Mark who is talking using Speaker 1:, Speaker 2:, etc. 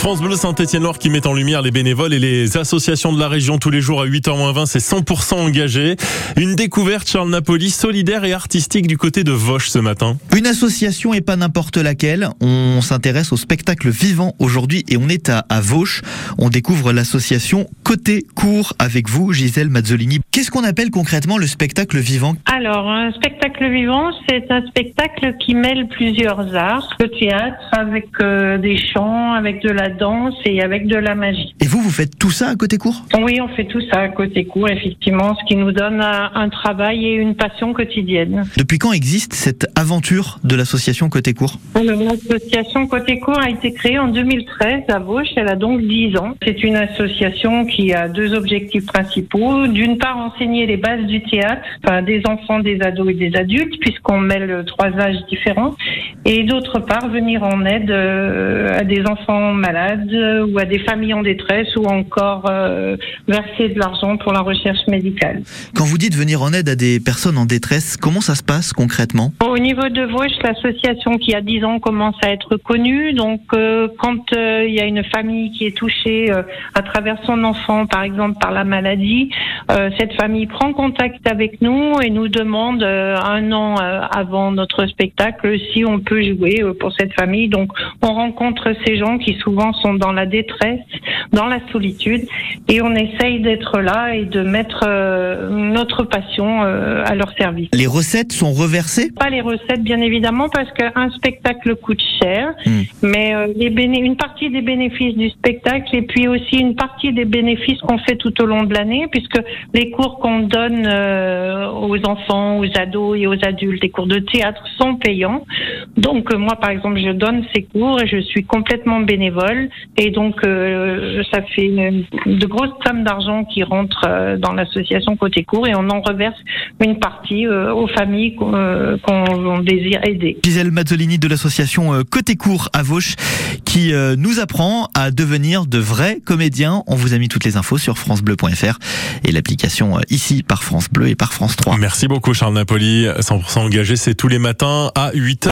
Speaker 1: France Bleu Saint-Étienne-Loire qui met en lumière les bénévoles et les associations de la région tous les jours à 8h20, c'est 100% engagé. Une découverte Charles Napoli solidaire et artistique du côté de Voche ce matin.
Speaker 2: Une association et pas n'importe laquelle. On s'intéresse au spectacle vivant aujourd'hui et on est à, à Vauche. On découvre l'association Côté Court avec vous, Gisèle Mazzolini. Qu'est-ce qu'on appelle concrètement le spectacle vivant?
Speaker 3: Alors, un spectacle vivant, c'est un spectacle qui mêle plusieurs arts. Le théâtre avec euh, des chants, avec de la danse et avec de la magie.
Speaker 2: Et vous, vous faites tout ça à Côté Court?
Speaker 3: Oui, on fait tout ça à côté court, effectivement, ce qui nous donne un, travail et une passion quotidienne.
Speaker 2: Depuis quand existe cette aventure de l'association Côté Court?
Speaker 3: L'association Côté Court a été créée en 2013 à Vauche. Elle a donc 10 ans. C'est une association qui a deux objectifs principaux. D'une part, enseigner les bases du théâtre, enfin, des enfants, des ados et des adultes, puisqu'on mêle trois âges différents. Et d'autre part, venir en aide euh, à des enfants malades euh, ou à des familles en détresse ou encore euh, verser de l'argent pour la recherche médicale.
Speaker 2: Quand vous dites venir en aide à des personnes en détresse, comment ça se passe concrètement?
Speaker 3: Au niveau de Vauche, l'association qui a 10 ans commence à être connue. Donc, euh, quand euh, il y a une famille qui est touchée à travers son enfant, par exemple par la maladie, cette famille prend contact avec nous et nous demande un an avant notre spectacle si on peut jouer pour cette famille. Donc, on rencontre ces gens qui souvent sont dans la détresse, dans la solitude, et on essaye d'être là et de mettre euh, notre passion euh, à leur service.
Speaker 2: Les recettes sont reversées?
Speaker 3: Pas les recettes, bien évidemment, parce qu'un spectacle coûte cher,
Speaker 2: Hmm.
Speaker 3: mais euh, les une partie des bénéfices du spectacle et puis aussi une partie des bénéfices qu'on fait tout au long de l'année, puisque les cours qu'on donne euh, aux enfants, aux ados et aux adultes, les cours de théâtre sont payants. Donc euh, moi, par exemple, je donne ces cours et je suis complètement bénévole, et donc euh, ça fait une- de grosses sommes d'argent qui rentrent euh, dans l'association Côté Cours et on en reverse une partie euh, aux familles qu'on euh, désire aider.
Speaker 2: Gisèle Mazzolini de l'association Côté Court à Vauche qui nous apprend à devenir de vrais comédiens. On vous a mis toutes les infos sur francebleu.fr et l'application ici par France Bleu et par France 3.
Speaker 1: Merci beaucoup Charles Napoli, 100% engagé, c'est tous les matins à 8h.